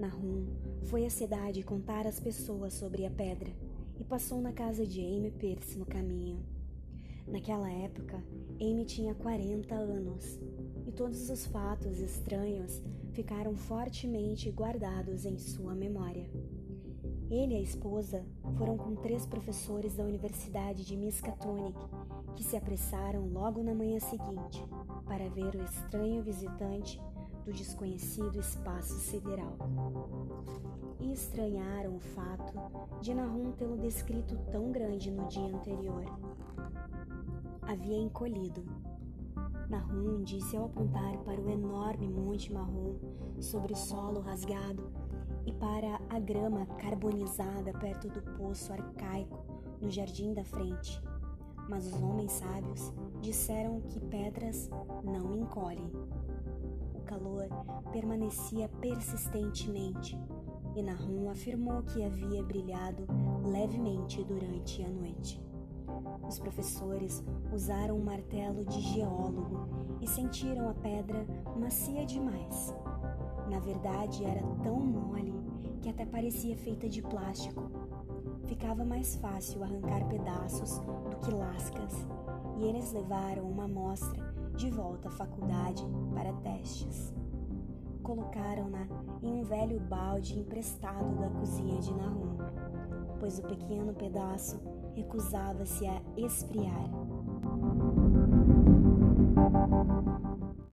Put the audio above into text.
Nahum foi à cidade contar às pessoas sobre a pedra e passou na casa de Amy Pierce no caminho. Naquela época, Amy tinha 40 anos e todos os fatos estranhos ficaram fortemente guardados em sua memória. Ele e a esposa foram com três professores da Universidade de Miskatonic que se apressaram logo na manhã seguinte para ver o estranho visitante do desconhecido espaço sideral. E estranharam o fato de Nahum tê-lo descrito tão grande no dia anterior. Havia encolhido. Nahum disse ao apontar para o enorme monte marrom sobre solo rasgado e para a grama carbonizada perto do poço arcaico no jardim da frente. Mas os homens sábios disseram que pedras não encolhem calor permanecia persistentemente, e Nahum afirmou que havia brilhado levemente durante a noite. Os professores usaram um martelo de geólogo e sentiram a pedra macia demais. Na verdade, era tão mole que até parecia feita de plástico. Ficava mais fácil arrancar pedaços do que lascas, e eles levaram uma amostra de volta à faculdade para testes. Colocaram-na em um velho balde emprestado da cozinha de Nahum, pois o pequeno pedaço recusava-se a esfriar.